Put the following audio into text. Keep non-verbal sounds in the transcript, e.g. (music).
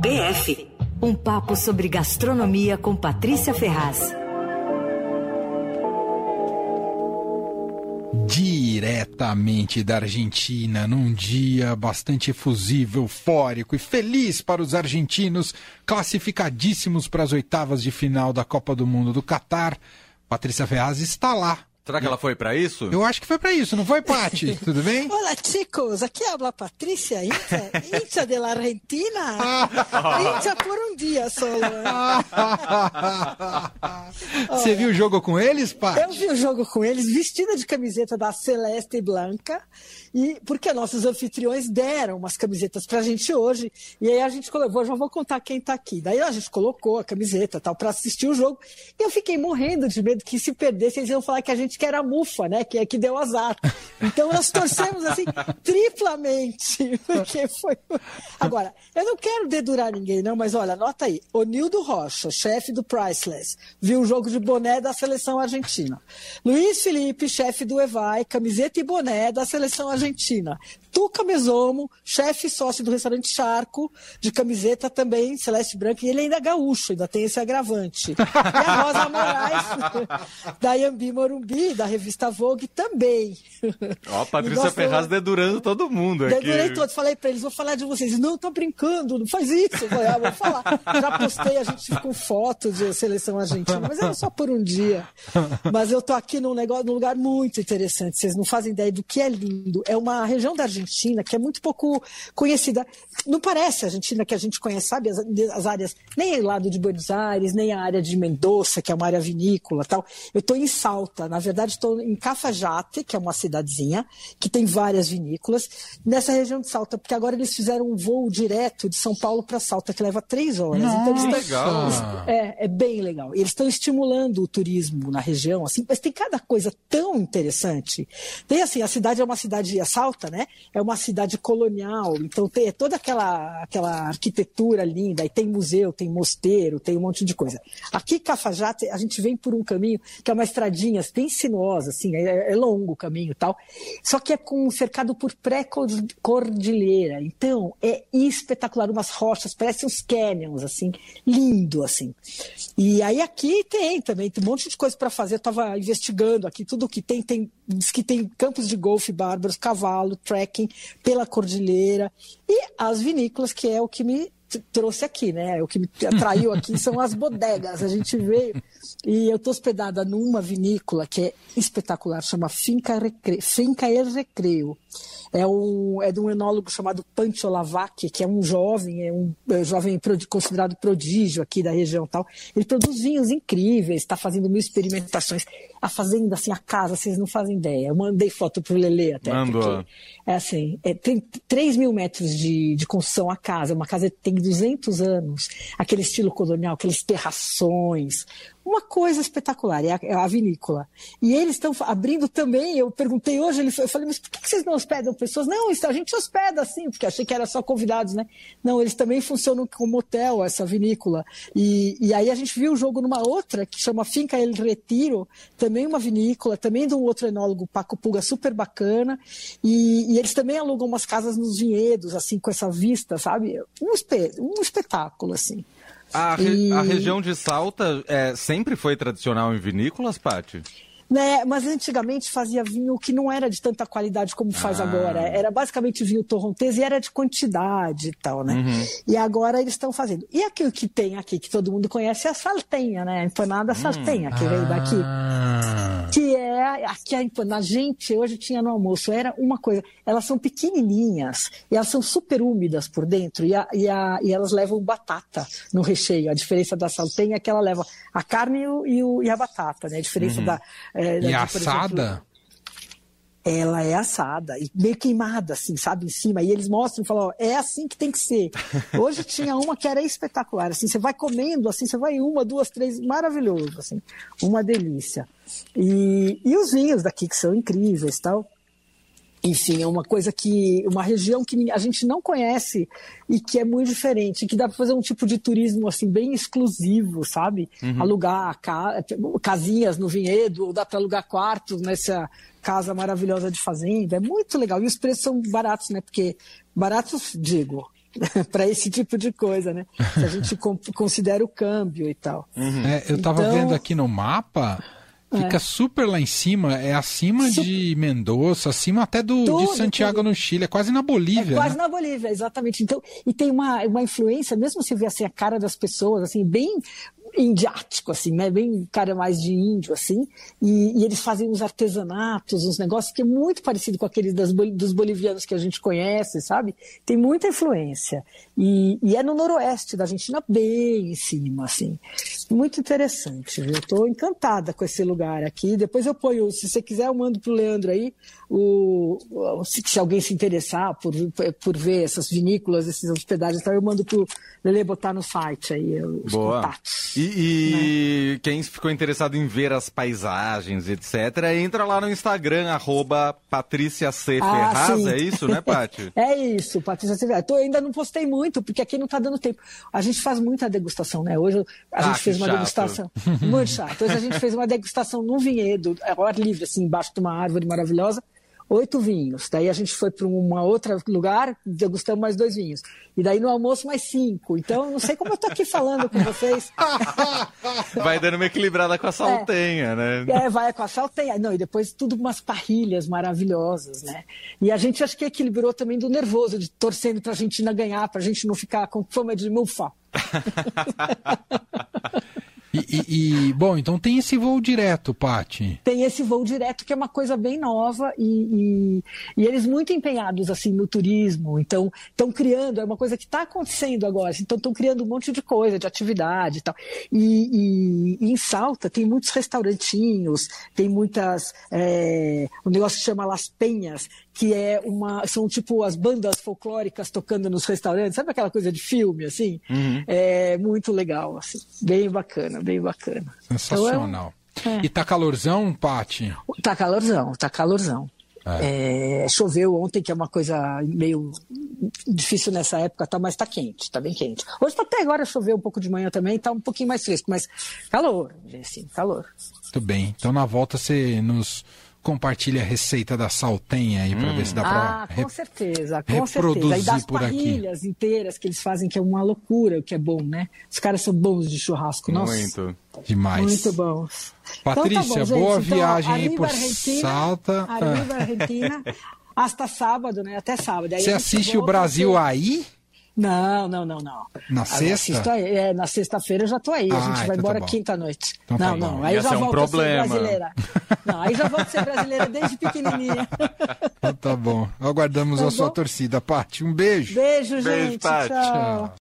PF um papo sobre gastronomia com Patrícia Ferraz. Diretamente da Argentina, num dia bastante efusivo, eufórico e feliz para os argentinos, classificadíssimos para as oitavas de final da Copa do Mundo do Catar. Patrícia Ferraz está lá Será que ela foi para isso? Eu acho que foi para isso, não foi, Pati? (laughs) Tudo bem? Olá, chicos. Aqui habla Patrícia, hincha, (laughs) hincha de la Argentina. (laughs) hincha por um dia só. Você viu o jogo com eles, Pati? Eu vi o jogo com eles, vestida de camiseta da Celeste Blanca, e porque nossos anfitriões deram umas camisetas pra gente hoje, e aí a gente colocou, já vou contar quem tá aqui. Daí a gente colocou a camiseta tal para assistir o jogo, e eu fiquei morrendo de medo que se perdesse eles iam falar que a gente gente que era mufa, né? Que é que deu azar. Então nós torcemos assim triplamente, (laughs) porque foi. Agora, eu não quero dedurar ninguém, não, mas olha, anota aí. Onildo Rocha, chefe do Priceless, viu o jogo de boné da seleção argentina. Luiz Felipe, chefe do Evai, camiseta e boné da seleção argentina. Tuca Mesomo, chefe sócio do restaurante Charco, de camiseta também, celeste branca, e ele ainda é gaúcho, ainda tem esse agravante. E a Rosa Moraes, (laughs) da Yambi Morumbi, da revista Vogue, também. Ó, Patrícia (laughs) Ferraz dedurando todo mundo aqui. Dedurei todo, falei pra eles, vou falar de vocês. Não, tô brincando, não faz isso. Falei, ah, vou falar. Já postei, a gente com foto de seleção argentina, mas era só por um dia. Mas eu tô aqui num, negócio, num lugar muito interessante, vocês não fazem ideia do que é lindo. É uma região da Argentina que é muito pouco conhecida. Não parece a Argentina que a gente conhece, sabe? As, as áreas, nem o lado de Buenos Aires, nem a área de Mendoza, que é uma área vinícola tal. Eu estou em Salta, na verdade estou em Cafajate, que é uma cidadezinha, que tem várias vinícolas, nessa região de Salta, porque agora eles fizeram um voo direto de São Paulo para Salta, que leva três horas. Nossa. Então, eles legal. É, é bem legal. Eles estão estimulando o turismo na região, assim, mas tem cada coisa tão interessante. Tem assim, a cidade é uma cidade, a Salta, né? é uma cidade colonial, então tem toda aquela, aquela arquitetura linda, e tem museu, tem mosteiro, tem um monte de coisa. Aqui, Cafajate, a gente vem por um caminho que é uma estradinha bem sinuosa, assim, é, é longo o caminho tal, só que é com, cercado por pré-cordilheira, então é espetacular, umas rochas, parece uns canyons, assim, lindo, assim. E aí aqui tem também, tem um monte de coisa para fazer, eu investigando aqui, tudo que tem, tem, diz que tem campos de golfe bárbaros, cavalo, trekking, pela cordilheira. E as vinícolas, que é o que me trouxe aqui, né? O que me atraiu aqui são as bodegas. A gente veio e eu estou hospedada numa vinícola que é espetacular, chama Finca, Recre... Finca El Recreio é, um, é de um enólogo chamado Pancho Lavac, que é um jovem, é um, é jovem considerado prodígio aqui da região tal. Ele produz vinhos incríveis, está fazendo mil experimentações. A fazenda, assim, a casa, vocês não fazem ideia. Eu mandei foto pro Lele até. Mandou. É assim, é, tem 3 mil metros de, de construção a casa, uma casa que tem 200 anos, aquele estilo colonial, aqueles terrações, uma coisa espetacular, é a, é a vinícola. E eles estão abrindo também, eu perguntei hoje, ele, eu falei, mas por que vocês não hospedam pessoas? Não, a gente hospeda assim, porque achei que era só convidados, né? Não, eles também funcionam como hotel, essa vinícola. E, e aí a gente viu o jogo numa outra, que chama Finca El Retiro, também uma vinícola, também de um outro enólogo, Paco Puga, super bacana. E, e eles também alugam umas casas nos vinhedos, assim, com essa vista, sabe? Um, um espetáculo, assim. A, re e... a região de Salta é, sempre foi tradicional em vinícolas, Paty? Né? Mas antigamente fazia vinho que não era de tanta qualidade como faz ah. agora. Era basicamente vinho torrontês e era de quantidade e tal, né? Uhum. E agora eles estão fazendo. E aqui o que tem aqui, que todo mundo conhece, é a saltenha, né? A empanada hum. saltenha, que ah. veio daqui. Aqui a. Gente, hoje tinha no almoço, era uma coisa. Elas são pequenininhas e elas são super úmidas por dentro e, a, e, a, e elas levam batata no recheio. A diferença da saltenha é que ela leva a carne e, o, e, a batata, né? A diferença uhum. da é, e assada? Exemplo, ela é assada e meio queimada, assim, sabe, em cima. E eles mostram e falam, ó, é assim que tem que ser. (laughs) Hoje tinha uma que era espetacular, assim, você vai comendo, assim, você vai uma, duas, três, maravilhoso, assim, uma delícia. E, e os vinhos daqui que são incríveis, tal enfim, é uma coisa que. uma região que a gente não conhece e que é muito diferente, que dá para fazer um tipo de turismo assim bem exclusivo, sabe? Uhum. Alugar ca, casinhas no vinhedo, ou dá para alugar quartos nessa casa maravilhosa de fazenda. É muito legal. E os preços são baratos, né? Porque baratos, digo, (laughs) para esse tipo de coisa, né? Se a gente (laughs) considera o câmbio e tal. Uhum. É, eu estava então... vendo aqui no mapa, fica é. super lá em cima, é acima de Mendoza, acima até do, tudo, de Santiago tudo. no Chile, é quase na Bolívia. É quase né? na Bolívia, exatamente. Então, e tem uma, uma influência, mesmo se vê assim a cara das pessoas, assim, bem indiático, assim, né? Bem cara mais de índio, assim. E, e, eles fazem uns artesanatos, uns negócios que é muito parecido com aqueles das, dos bolivianos que a gente conhece, sabe? Tem muita influência. E, e é no noroeste da Argentina, bem em cima, assim. Muito interessante, viu? Estou encantada com esse lugar aqui. Depois eu ponho, se você quiser, eu mando pro Leandro aí, o, se, se alguém se interessar por, por ver essas vinícolas, esses hospedagens, então eu mando pro Lele botar no site aí os Boa. contatos. E, e né? quem ficou interessado em ver as paisagens, etc., entra lá no Instagram, arroba Patrícia C. Ah, Ferraz, é isso, né, Paty? (laughs) é isso, Patrícia C. Ferraz. Eu ainda não postei muito, porque aqui não está dando tempo. A gente faz muita degustação, né? Hoje a ah, gente fez uma chato. degustação. (laughs) Muito chato. Hoje a gente fez uma degustação num vinhedo, ao ar livre, assim, embaixo de uma árvore maravilhosa oito vinhos. Daí a gente foi para um outro lugar, degustamos mais dois vinhos. E daí no almoço mais cinco. Então, não sei como eu estou aqui falando com vocês. (laughs) Vai dando uma equilibrada com a saltenha, é, né? É, vai com a saltenha. Não, e depois tudo umas parrilhas maravilhosas, né? E a gente acho que equilibrou também do nervoso, de torcendo para a Argentina ganhar, para a gente não ficar com fama de mufa. (laughs) E, e, e, bom, então tem esse voo direto, Pati. Tem esse voo direto que é uma coisa bem nova e, e eles muito empenhados assim no turismo. Então estão criando, é uma coisa que está acontecendo agora. Então estão criando um monte de coisa, de atividade e tal. E, em Salta tem muitos restaurantinhos, tem muitas, é, um negócio que chama Las Penhas, que é uma são tipo as bandas folclóricas tocando nos restaurantes, sabe aquela coisa de filme assim? Uhum. É muito legal, assim, bem bacana, bem bacana. Sensacional. Então, é, é. E tá calorzão, Pati? Tá calorzão, tá calorzão. É. É, choveu ontem, que é uma coisa meio difícil nessa época, tá, mas tá quente, tá bem quente. Hoje tá até agora choveu um pouco de manhã também, tá um pouquinho mais fresco, mas calor, assim, calor. Muito bem. Então na volta você nos compartilha a receita da saltenha aí para hum. ver se dá para ah, com certeza, com certeza. E das parrilhas aqui. inteiras que eles fazem, que é uma loucura, o que é bom, né? Os caras são bons de churrasco, nossa. Muito. Demais. Muito bons. Patrícia, então, tá bom, boa então, viagem aí por Argentina, Salta. Arriba Argentina, hasta sábado, né? Até sábado. Aí Você assiste o Brasil aí? Não, não, não, não. Na sexta? É, na sexta-feira eu já tô aí. Ah, a gente vai então tá embora tá quinta-noite. Então não, tá não. Aí Ia já um volto problema. a ser brasileira. Não, aí já volto a ser brasileira desde pequenininha. Então tá bom. Aguardamos tá a bom? sua torcida. Paty, um beijo. Beijo, gente. Beijo, Tchau. Tchau.